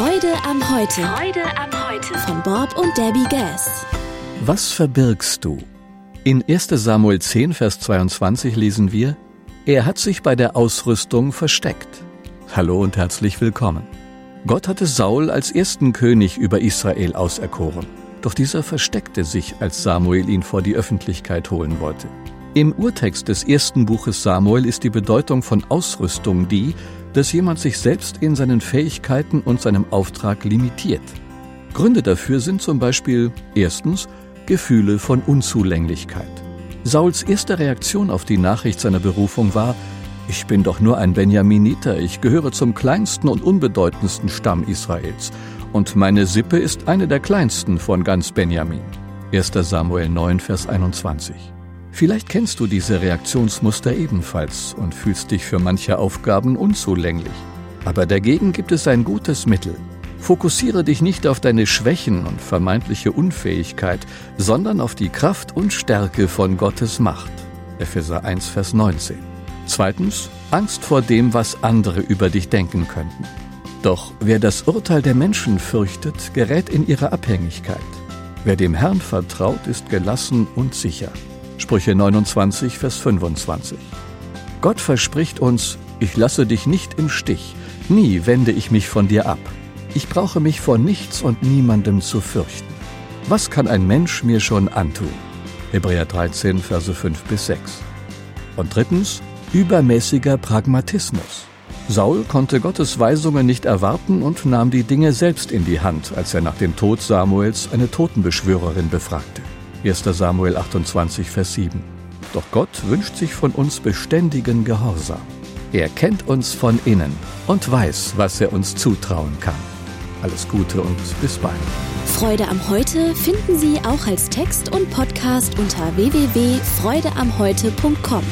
Freude am Heute. Freude am Heute. Von Bob und Debbie Gass. Was verbirgst du? In 1 Samuel 10, Vers 22 lesen wir, er hat sich bei der Ausrüstung versteckt. Hallo und herzlich willkommen. Gott hatte Saul als ersten König über Israel auserkoren. Doch dieser versteckte sich, als Samuel ihn vor die Öffentlichkeit holen wollte. Im Urtext des ersten Buches Samuel ist die Bedeutung von Ausrüstung die, dass jemand sich selbst in seinen Fähigkeiten und seinem Auftrag limitiert. Gründe dafür sind zum Beispiel erstens Gefühle von Unzulänglichkeit. Sauls erste Reaktion auf die Nachricht seiner Berufung war, ich bin doch nur ein Benjaminiter, ich gehöre zum kleinsten und unbedeutendsten Stamm Israels, und meine Sippe ist eine der kleinsten von ganz Benjamin. 1. Samuel 9, Vers 21. Vielleicht kennst du diese Reaktionsmuster ebenfalls und fühlst dich für manche Aufgaben unzulänglich. Aber dagegen gibt es ein gutes Mittel. Fokussiere dich nicht auf deine Schwächen und vermeintliche Unfähigkeit, sondern auf die Kraft und Stärke von Gottes Macht. Epheser 1, Vers 19. Zweitens, Angst vor dem, was andere über dich denken könnten. Doch wer das Urteil der Menschen fürchtet, gerät in ihre Abhängigkeit. Wer dem Herrn vertraut, ist gelassen und sicher. Sprüche 29, Vers 25. Gott verspricht uns, ich lasse dich nicht im Stich, nie wende ich mich von dir ab. Ich brauche mich vor nichts und niemandem zu fürchten. Was kann ein Mensch mir schon antun? Hebräer 13, Verse 5 bis 6. Und drittens, übermäßiger Pragmatismus. Saul konnte Gottes Weisungen nicht erwarten und nahm die Dinge selbst in die Hand, als er nach dem Tod Samuels eine Totenbeschwörerin befragte. 1. Samuel 28, Vers 7. Doch Gott wünscht sich von uns beständigen Gehorsam. Er kennt uns von innen und weiß, was er uns zutrauen kann. Alles Gute und bis bald. Freude am Heute finden Sie auch als Text und Podcast unter www.freudeamheute.com.